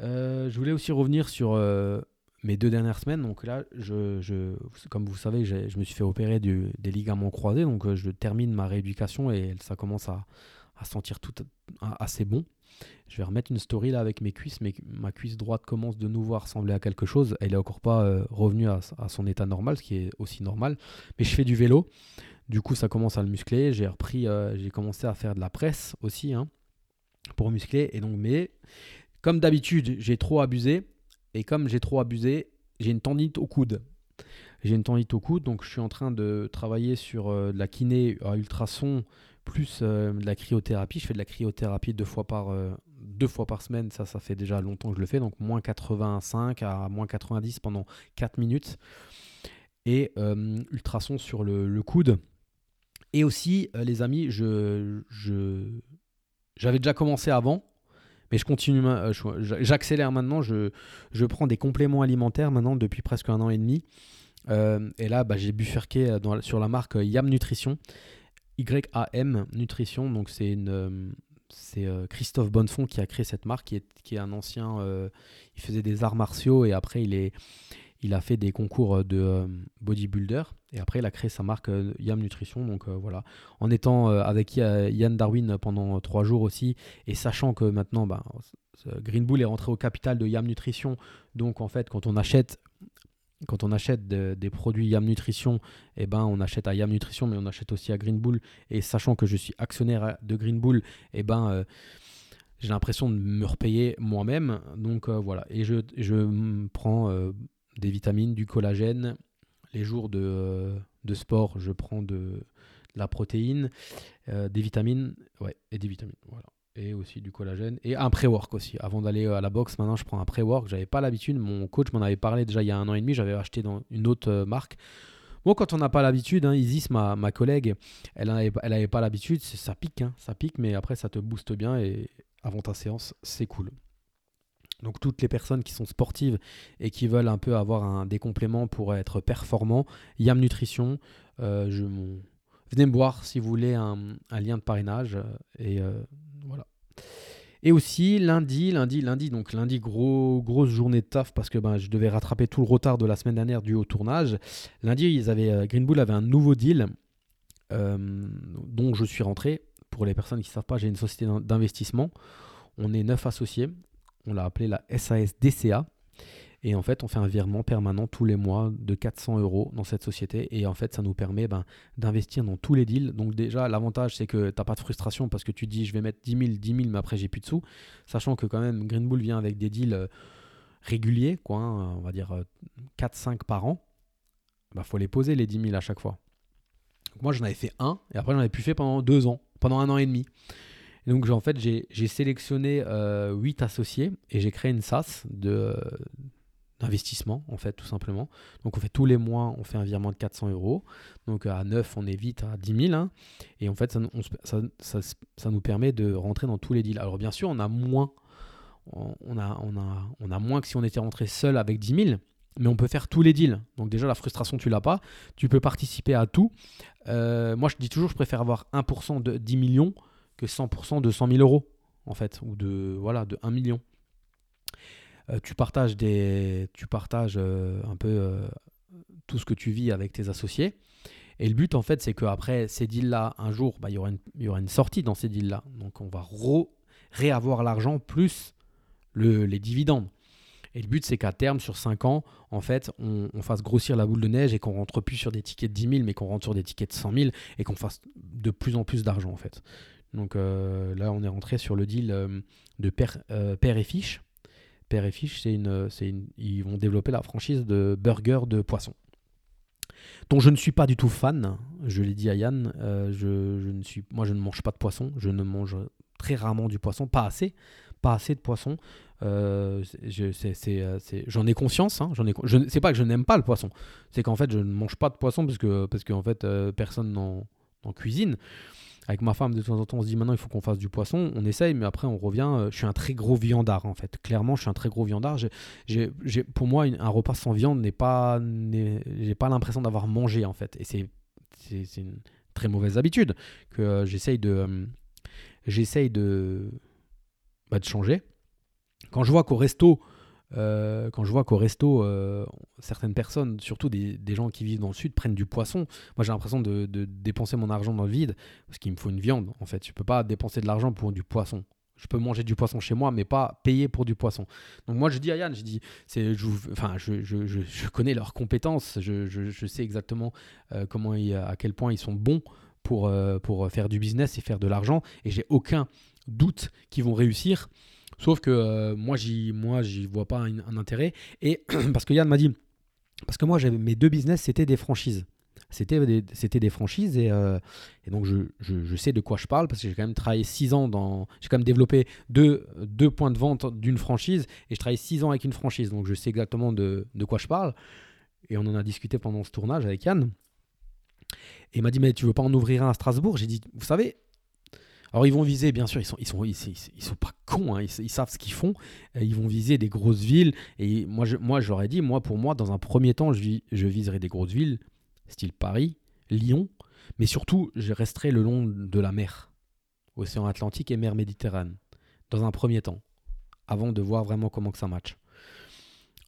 je voulais aussi revenir sur mes deux dernières semaines. Donc là, je, je comme vous savez, je me suis fait opérer du, des ligaments croisés. Donc je termine ma rééducation et ça commence à, à sentir tout assez bon. Je vais remettre une story là avec mes cuisses, mais ma cuisse droite commence de nouveau à ressembler à quelque chose. Elle n'est encore pas euh, revenue à, son état normal, ce qui est aussi normal. Mais je fais du vélo, du coup ça commence à le muscler. J'ai repris, euh, j'ai commencé à faire de la presse aussi hein, pour muscler. Et donc, mais comme d'habitude, j'ai trop abusé. Et comme j'ai trop abusé, j'ai une tendite au coude. J'ai une tendite au coude, donc je suis en train de travailler sur euh, de la kiné à ultrasons plus de la cryothérapie. Je fais de la cryothérapie deux fois par, deux fois par semaine, ça, ça fait déjà longtemps que je le fais, donc moins 85 à moins 90 pendant 4 minutes. Et euh, ultrasons sur le, coude. Et aussi, euh, les amis, j'avais déjà commencé avant, mais je continue, euh, j'accélère maintenant. Je, je prends des compléments alimentaires maintenant depuis presque un an et demi. et là, bah, j'ai bifurqué dans, sur la marque Yam Nutrition. YAM Nutrition, donc c'est une, c'est euh, Christophe Bonnefond qui a créé cette marque, qui est, qui est un ancien. Euh, il faisait des arts martiaux et après il, est, il a fait des concours de euh, bodybuilder. Et après il a créé sa marque Yam Nutrition. Donc voilà. En étant avec Yann Darwin pendant trois jours aussi et sachant que maintenant bah, Green Bull est rentré au capital de Yam Nutrition. Donc en fait, quand on achète quand on achète des produits Yam Nutrition, eh ben, on achète à Yam Nutrition, mais on achète aussi à Green Bull. Et sachant que je suis actionnaire de Green Bull, eh ben, euh, j'ai l'impression de me repayer moi-même. Donc euh, voilà. Et je, je prends euh, des vitamines, du collagène. Les jours de, de sport, je prends de, de la protéine, des vitamines, ouais, et des vitamines. Voilà et aussi du collagène et un pré-work aussi. Avant d'aller euh, à la boxe, maintenant je prends un pré-work. J'avais pas l'habitude. Mon coach m'en avait parlé déjà il y a un an et demi. J'avais acheté dans une autre euh, marque. Bon, quand on n'a pas l'habitude, hein, Isis, ma, ma collègue, elle n'avait elle avait pas l'habitude. Ça pique, hein, ça pique, mais après ça te booste bien et avant ta séance, c'est cool. Donc toutes les personnes qui sont sportives et qui veulent un peu avoir un, des compléments pour être performants, Yam Nutrition, euh, venez me voir si vous voulez un, lien de parrainage et. Et aussi lundi, lundi, lundi, donc lundi, gros, grosse journée de taf parce que ben, je devais rattraper tout le retard de la semaine dernière dû au tournage. Lundi, ils avaient, euh, Green avait un nouveau deal euh, dont je suis rentré. Pour les personnes qui ne savent pas, j'ai une société d'investissement. On est neuf associés. On l'a appelé la SAS DCA. Et en fait, on fait un virement permanent tous les mois de 400 euros dans cette société. Et en fait, ça nous permet ben, d'investir dans tous les deals. Donc déjà, l'avantage, c'est que tu n'as pas de frustration parce que tu dis, je vais mettre 10 000, 10 000, mais après, j'ai plus de sous. Sachant que quand même, Green Bull vient avec des deals euh, réguliers, quoi, hein, on va dire 4-5 euh, par an. Il bah, faut les poser, les 10 000 à chaque fois. moi, j'en avais fait un, et après, j'en avais plus fait pendant deux ans, pendant un an et demi. donc, en fait, j'ai sélectionné 8 euh, associés et j'ai créé une SAS de, d'investissement, en fait, tout simplement. Donc, on fait tous les mois, on fait un virement de 400 euros. Donc, à 9, on est vite à 10 000. Hein. Et en fait, ça, ça, ça, nous permet de rentrer dans tous les deals. Alors, bien sûr, on a moins. On a, on, a, on a moins que si on était rentré seul avec 10 000 mais on peut faire tous les deals. Donc déjà, la frustration, tu l'as pas. Tu peux participer à tout. Euh, moi, je dis toujours, je préfère avoir 1% de 10 millions que 100% de 100 000 euros, en fait, ou de, voilà, de 1 million. Euh, tu partages, des, tu partages euh, un peu euh, tout ce que tu vis avec tes associés. Et le but, en fait, c'est qu'après ces deals-là, un jour, bah, il y, aura une, y aura une sortie dans ces deals-là. Donc, on va réavoir l'argent plus le, les dividendes. Et le but, c'est qu'à terme, sur 5 ans, en fait, on, fasse grossir la boule de neige et qu'on rentre plus sur des tickets de 10 000, mais qu'on rentre sur des tickets de 100 000 et qu'on fasse de plus en plus d'argent, en fait. Donc là, on est rentré sur le deal de père, père et fiche. Père et Fiche, c'est une, une, ils vont développer la franchise de burgers de poisson. Dont je ne suis pas du tout fan, je l'ai dit à Yann, euh, je, je, ne suis, moi je ne mange pas de poisson, je ne mange très rarement du poisson, pas assez, pas assez de poisson. Euh, euh j'en ai conscience, hein, j'en ai, je, c'est pas que je n'aime pas le poisson, c'est qu'en fait je ne mange pas de poisson parce que, parce qu'en fait personne n'en cuisine avec ma femme, de temps en temps, on se dit maintenant il faut qu'on fasse du poisson. On essaye, mais après on revient. Euh, je suis un très gros viandard en fait. Clairement, je suis un très gros viandard. J'ai, pour moi, un repas sans viande n'est pas. J'ai pas l'impression d'avoir mangé en fait. Et c'est, une très mauvaise habitude que euh, j'essaye de. Euh, j'essaye de, bah, de changer. Quand je vois qu'au resto, euh, quand je vois qu'au resto, euh, certaines personnes, surtout des, gens qui vivent dans le sud, prennent du poisson, moi j'ai l'impression de, dépenser mon argent dans le vide, parce qu'il me faut une viande en fait. Je peux pas dépenser de l'argent pour du poisson. Je peux manger du poisson chez moi, mais pas payer pour du poisson. Donc moi je dis à Yann, je dis, c'est, enfin, je, connais leurs compétences, je, sais exactement euh, comment à quel point ils sont bons pour, pour faire du business et faire de l'argent, et j'ai aucun doute qu'ils vont réussir. Sauf que euh, moi, j'y, moi, j'y vois pas un, intérêt. Et parce que Yann m'a dit, parce que moi, mes deux business, c'était des franchises. c'était des, c'était des franchises et, euh, et donc je, je, sais de quoi je parle parce que j'ai quand même travaillé 6 ans dans. J'ai quand même développé deux, deux points de vente d'une franchise et je travaille 6 ans avec une franchise donc je sais exactement de, de quoi je parle. Et on en a discuté pendant ce tournage avec Yann. Et il m'a dit Mais tu veux pas en ouvrir un à Strasbourg? J'ai dit Vous savez, alors ils vont viser, bien sûr, ils sont, ils sont, ils, sont pas cons, hein, ils, savent ce qu'ils font. Ils vont viser des grosses villes. Et moi, je, moi, j'aurais dit, moi, pour moi, dans un premier temps, je, je viserai des grosses villes, style Paris, Lyon, mais surtout, je resterai le long de la mer, océan Atlantique et mer Méditerranée, dans un premier temps, avant de voir vraiment comment que ça match.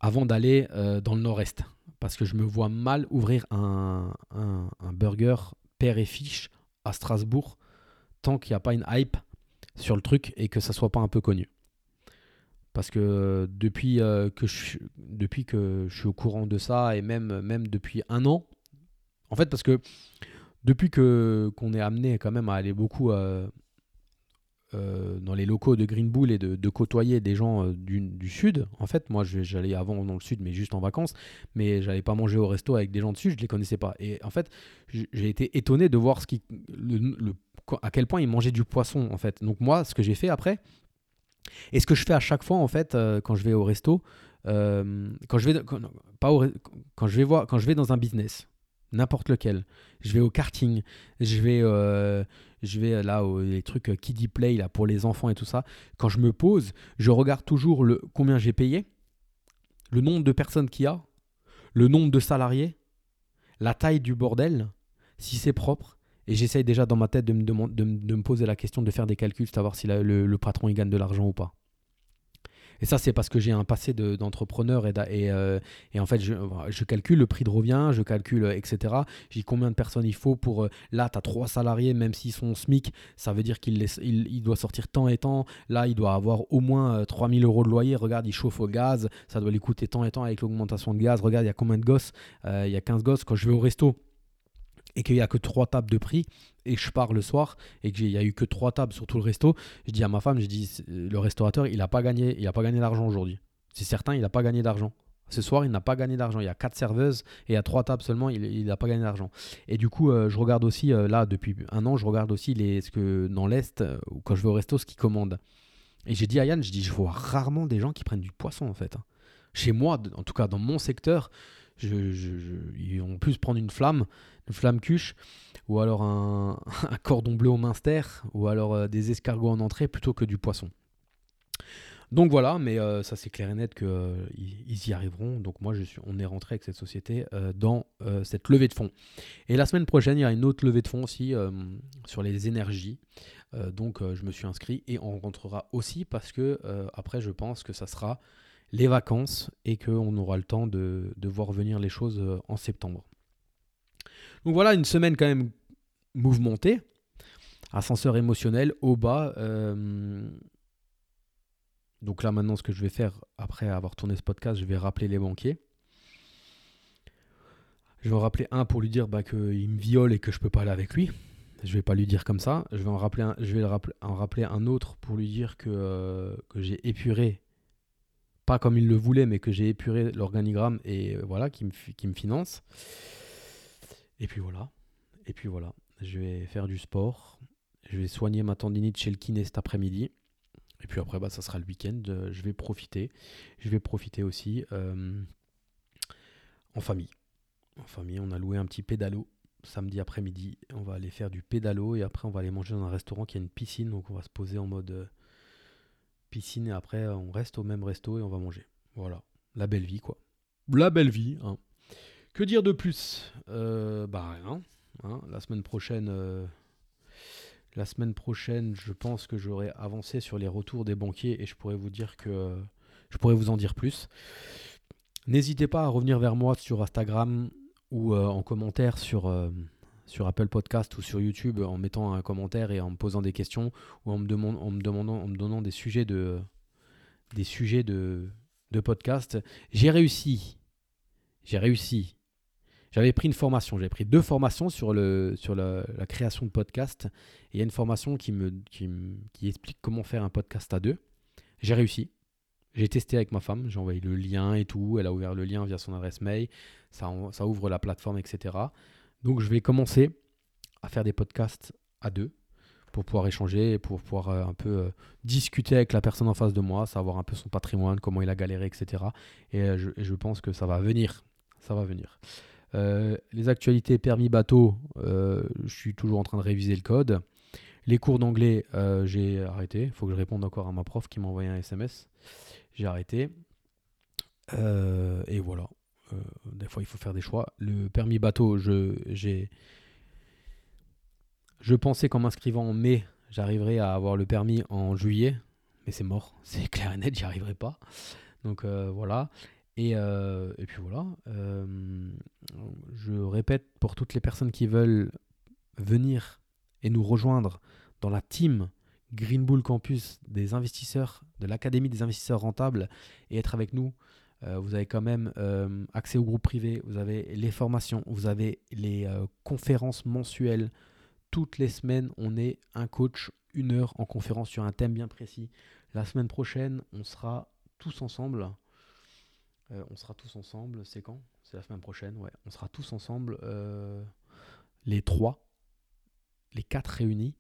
Avant d'aller euh, dans le nord-est, parce que je me vois mal ouvrir un, un burger père et fiche à Strasbourg tant qu'il n'y a pas une hype sur le truc et que ça soit pas un peu connu. Parce que depuis, euh, que, je, depuis que je suis au courant de ça, et même, même depuis un an, en fait, parce que depuis que qu'on est amené quand même à aller beaucoup euh, euh, dans les locaux de Green Bull et de, côtoyer des gens du, du, sud, en fait, moi j'allais avant dans le sud, mais juste en vacances, mais j'allais pas manger au resto avec des gens du sud, je les connaissais pas. Et en fait, j'ai été étonné de voir ce qui, à quel point ils mangeaient du poisson, en fait. Donc moi, ce que j'ai fait après, et ce que je fais à chaque fois, en fait, euh, quand je vais au resto, euh, quand je vais, je vais voir, quand je vais dans un business, n'importe lequel. Je vais au karting, je vais, euh, là aux les trucs kiddie play pour les enfants et tout ça. Quand je me pose, je regarde toujours le combien j'ai payé, le nombre de personnes qu'il y a, le nombre de salariés, la taille du bordel, si c'est propre. Et j'essaye déjà dans ma tête de me, de, de, me, poser la question de faire des calculs, savoir si le, le patron il gagne de l'argent ou pas. Et ça, c'est parce que j'ai un passé d'entrepreneur euh, et, en fait, je, calcule le prix de revient, je calcule, etc. J'ai combien de personnes il faut pour. Euh, là, tu as trois salariés, même s'ils sont SMIC, ça veut dire qu'il il, il doit sortir tant et tant. Là, il doit avoir au moins 3000 euros de loyer. Regarde, il chauffe au gaz, ça doit lui coûter tant et tant avec l'augmentation de gaz. Regarde, il y a combien de gosses euh, Il y a 15 gosses. Quand je vais au resto, et qu'il n'y a que trois tables de prix et je pars le soir et qu'il n'y a eu que trois tables sur tout le resto, je dis à ma femme, je dis le restaurateur, il n'a pas gagné, il a pas gagné d'argent aujourd'hui. C'est certain, il n'a pas gagné d'argent. Ce soir, il n'a pas gagné d'argent. Il y a quatre serveuses et a trois tables seulement, il n'a pas gagné d'argent. Et du coup, euh, je regarde aussi, euh, là, depuis un an, je regarde aussi les, ce que dans l'Est, euh, quand je vais au resto, ce qu'ils commandent. Et j'ai dit à Yann, je dis, je vois rarement des gens qui prennent du poisson, en fait. Chez moi, en tout cas dans mon secteur, je, je, je, ils vont plus prendre une flamme, une flamme cuche, ou alors un, cordon bleu au minster, ou alors euh, des escargots en entrée plutôt que du poisson. Donc voilà, mais euh, ça c'est clair et net qu'ils euh, y arriveront. Donc moi, je suis, on est rentré avec cette société dans cette levée de fonds. Et la semaine prochaine, il y a une autre levée de fonds aussi sur les énergies. Donc je me suis inscrit et on rentrera aussi parce que après, je pense que ça sera les vacances et qu'on aura le temps de, voir venir les choses en septembre. Donc voilà, une semaine quand même mouvementée, ascenseur émotionnel au bas. Euh, donc là maintenant, ce que je vais faire après avoir tourné ce podcast, je vais rappeler les banquiers. Je vais en rappeler un pour lui dire bah, qu'il me viole et que je peux pas aller avec lui. Je vais pas lui dire comme ça. Je vais en rappeler un, autre pour lui dire que, euh, que j'ai épuré pas comme il le voulait, mais que j'ai épuré l'organigramme et euh, voilà, qui me, finance. Et puis voilà. Et puis voilà. Je vais faire du sport. Je vais soigner ma tendinite chez le kiné cet après-midi. Et puis après, bah, ça sera le week-end. Euh, je vais profiter. Je vais profiter aussi euh, en famille. En famille, on a loué un petit pédalo samedi après-midi. On va aller faire du pédalo et après, on va aller manger dans un restaurant qui a une piscine. Donc, on va se poser en mode piscine et après, on reste au même resto et on va manger. Voilà. La belle vie, quoi. La belle vie. Hein. Que dire de plus? Euh, Bah rien. Hein. La semaine prochaine, euh, la semaine prochaine, je pense que j'aurai avancé sur les retours des banquiers et je pourrais vous dire que je pourrais vous en dire plus. N'hésitez pas à revenir vers moi sur Instagram ou euh, en commentaire sur sur Apple Podcast ou sur YouTube en mettant un commentaire et en me posant des questions ou en me, demande, en me demandant en me donnant des sujets de des sujets de, de podcast. J'ai réussi. J'ai réussi j'avais pris une formation, j'avais pris deux formations sur, le, sur la, création de podcast. Et il y a une formation qui, me, qui, qui explique comment faire un podcast à deux. J'ai réussi. J'ai testé avec ma femme, j'ai envoyé le lien et tout. Elle a ouvert le lien via son adresse mail. Ça, ça ouvre la plateforme, etc. Donc je vais commencer à faire des podcasts à deux pour pouvoir échanger pour pouvoir euh, un peu euh, discuter avec la personne en face de moi, savoir un peu son patrimoine, comment il a galéré, etc. Et, euh, je, et je pense que ça va venir. Ça va venir. Les actualités permis bateau, je suis toujours en train de réviser le code. Les cours d'anglais, j'ai arrêté. Il faut que je réponde encore à ma prof qui m'a envoyé un SMS. J'ai arrêté. Et voilà. Euh, des fois, il faut faire des choix. Le permis bateau, je, je pensais qu'en m'inscrivant en mai, j'arriverais à avoir le permis en juillet. Mais c'est mort. C'est clair et net, j'y arriverai pas. Donc euh, voilà. Et, euh, et puis voilà. Je répète pour toutes les personnes qui veulent venir et nous rejoindre dans la team Green Bull Campus des investisseurs, de l'Académie des investisseurs rentables et être avec nous. Euh, vous avez quand même euh, accès au groupe privé, vous avez les formations, vous avez les euh, conférences mensuelles. Toutes les semaines, on est un coach, une heure en conférence sur un thème bien précis. La semaine prochaine, on sera tous ensemble. On sera tous ensemble. C'est quand? C'est la semaine prochaine, ouais. On sera tous ensemble, les trois, les quatre réunis.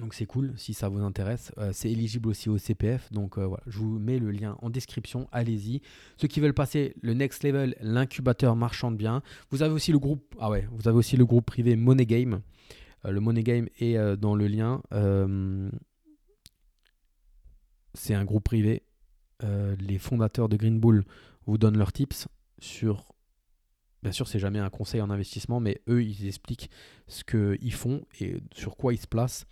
Donc c'est cool si ça vous intéresse. Euh, c'est éligible aussi au CPF. Donc euh, voilà, je vous mets le lien en description. Allez-y. Ceux qui veulent passer le next level, l'incubateur marchand de biens. Vous avez aussi le groupe. Ah privé Money Game. Euh, le Money Game est dans le lien. C'est un groupe privé. Les fondateurs de Green Bull vous donnent leurs tips sur. Bien sûr, c'est jamais un conseil en investissement, mais eux, ils expliquent ce qu'ils font et sur quoi ils se placent.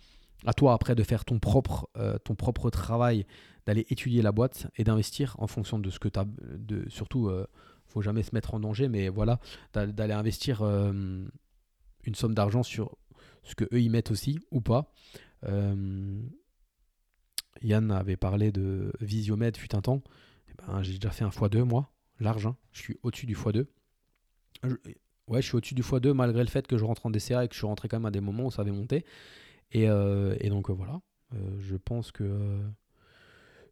À toi après de faire ton propre, euh, ton propre travail, d'aller étudier la boîte et d'investir en fonction de ce que tu as. De, surtout, euh, faut jamais se mettre en danger, mais voilà, d'a- d'aller investir euh, une somme d'argent sur ce que eux ils mettent aussi ou pas. Euh, Yann avait parlé de Visiomède fut un temps. Eh ben, j'ai déjà fait un x2 moi, large. hein. Je suis au-dessus du x2. Je- ouais, je suis au-dessus du x2 malgré le fait que je rentre en DCA et que je suis rentré quand même à des moments où ça avait monté. Et, euh, et donc euh, voilà, Euh, je pense que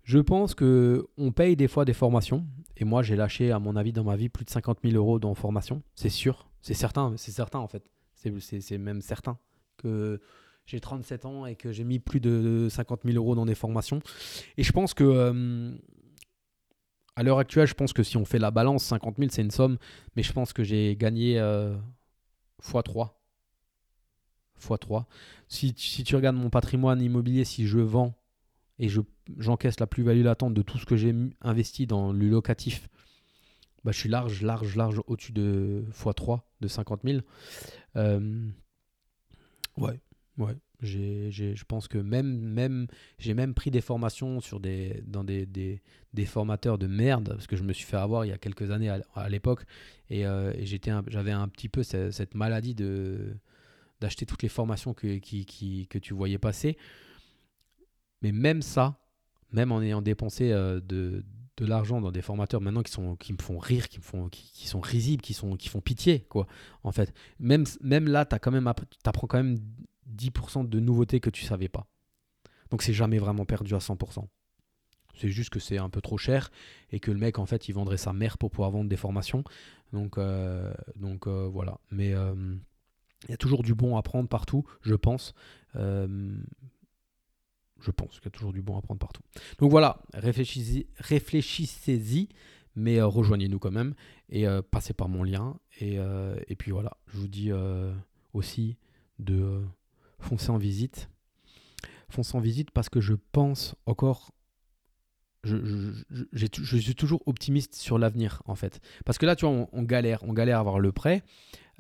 je pense que on paye des fois des formations. Et moi, j'ai lâché, à mon avis, dans ma vie, plus de 50 000 euros dans formation. C'est sûr, c'est certain, c'est certain en fait. C'est- même certain que j'ai 37 ans et que j'ai mis plus de 50 000 euros dans des formations. Et je pense que, à l'heure actuelle, je pense que si on fait la balance, 50 000, c'est une somme, mais je pense que j'ai gagné euh, x3. x3. Si, si tu regardes mon patrimoine immobilier, si je vends et je, j'encaisse la plus-value latente de tout ce que j'ai investi dans le locatif, bah, je suis large, large, large au-dessus de x3, de 50 000. Euh, ouais, ouais. Je pense que même, même, j'ai même pris des formations sur des, dans des, des, des formateurs de merde, parce que je me suis fait avoir il y a quelques années à, à l'époque, et, euh, et j'avais un petit peu ce- cette, maladie de, d'acheter toutes les formations que, qui, qui- que tu voyais passer. Mais même ça, même en ayant dépensé euh, de, l'argent dans des formateurs maintenant qui, sont, qui me font rire, qui, me font, qui, sont risibles, qui, sont, qui font pitié, quoi, en fait. Même, même là, tu apprends quand même 10% de nouveautés que tu savais pas. Donc c'est jamais vraiment perdu à 100%. C'est juste que c'est un peu trop cher et que le mec, en fait, il vendrait sa mère pour pouvoir vendre des formations. Donc, euh, donc euh, voilà. Mais il y a toujours du bon à prendre partout, je pense. Euh, je pense qu'il y a toujours du bon à prendre partout. Donc voilà, réfléchissez- réfléchissez-y, mais euh, rejoignez-nous quand même et euh, passez par mon lien. Et, puis voilà, je vous dis aussi de foncer en visite. Foncer en visite parce que je pense encore. Je, suis toujours optimiste sur l'avenir en fait. Parce que là, tu vois, on, galère, on galère à avoir le prêt,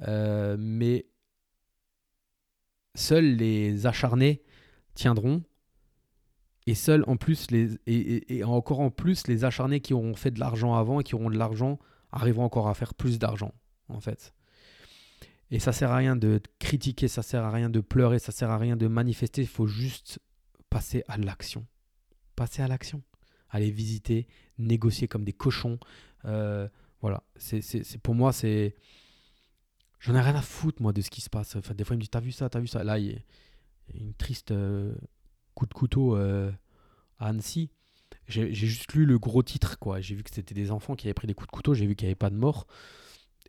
mais seuls les acharnés tiendront. Et seuls en plus les et, encore en plus les acharnés qui auront fait de l'argent avant et qui auront de l'argent arriveront encore à faire plus d'argent en fait. Et ça sert à rien de critiquer, ça sert à rien de pleurer, ça sert à rien de manifester. Il faut juste passer à l'action. Passer à l'action. Aller visiter, négocier comme des cochons. Euh, voilà. C'est- pour moi, c'est. J'en ai rien à foutre, moi, de ce qui se passe. Enfin, des fois, il me dit T'as vu ça T'as vu ça? Là, il y a une triste euh, coup de couteau euh, à Annecy. J'ai, juste lu le gros titre, quoi. J'ai vu que c'était des enfants qui avaient pris des coups de couteau. J'ai vu qu'il n'y avait pas de mort.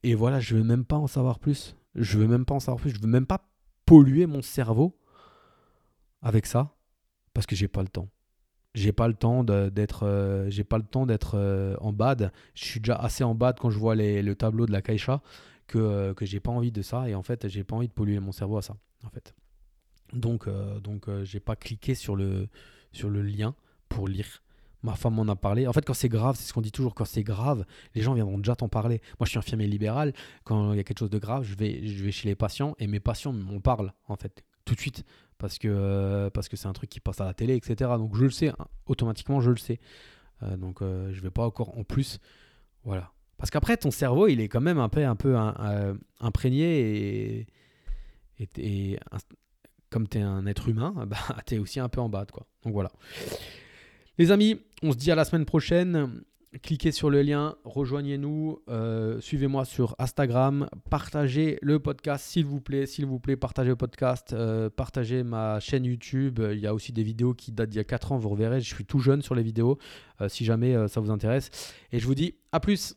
et voilà, je veux même pas en savoir plus. Je veux même pas en savoir plus. Je veux même pas polluer mon cerveau avec ça parce que j'ai pas le temps. J'ai pas le temps d'être euh, j'ai pas le temps d'être en bad. Je suis déjà assez en bad quand je vois les, le tableau de la Kaisha que euh, que j'ai pas envie de ça et en fait, j'ai pas envie de polluer mon cerveau à ça en fait. Donc donc j'ai pas cliqué sur le sur le lien pour lire. Ma femme m'en a parlé. En fait, quand c'est grave, c'est ce qu'on dit toujours, quand c'est grave, les gens viendront déjà t'en parler. Moi, je suis infirmier libéral. Quand il y a quelque chose de grave, je vais, je vais chez les patients et mes patients m'en parlent, en fait, tout de suite. Parce que euh, parce que c'est un truc qui passe à la télé, etc. Donc, je le sais, hein. automatiquement, je le sais. Euh, donc, euh, je vais pas encore en plus. Voilà. Parce qu'après, ton cerveau, il est quand même un peu, peu imprégné et, comme tu es un être humain, bah, tu es aussi un peu en bas. Quoi. Donc, voilà. Les amis, on se dit à la semaine prochaine. Cliquez sur le lien, rejoignez-nous, euh, suivez-moi sur Instagram, partagez le podcast s'il vous plaît, s'il vous plaît, partagez le podcast, euh, partagez ma chaîne YouTube. Il y a aussi des vidéos qui datent d'il y a 4 ans, vous reverrez, je suis tout jeune sur les vidéos, euh, si jamais ça vous intéresse. Et je vous dis à plus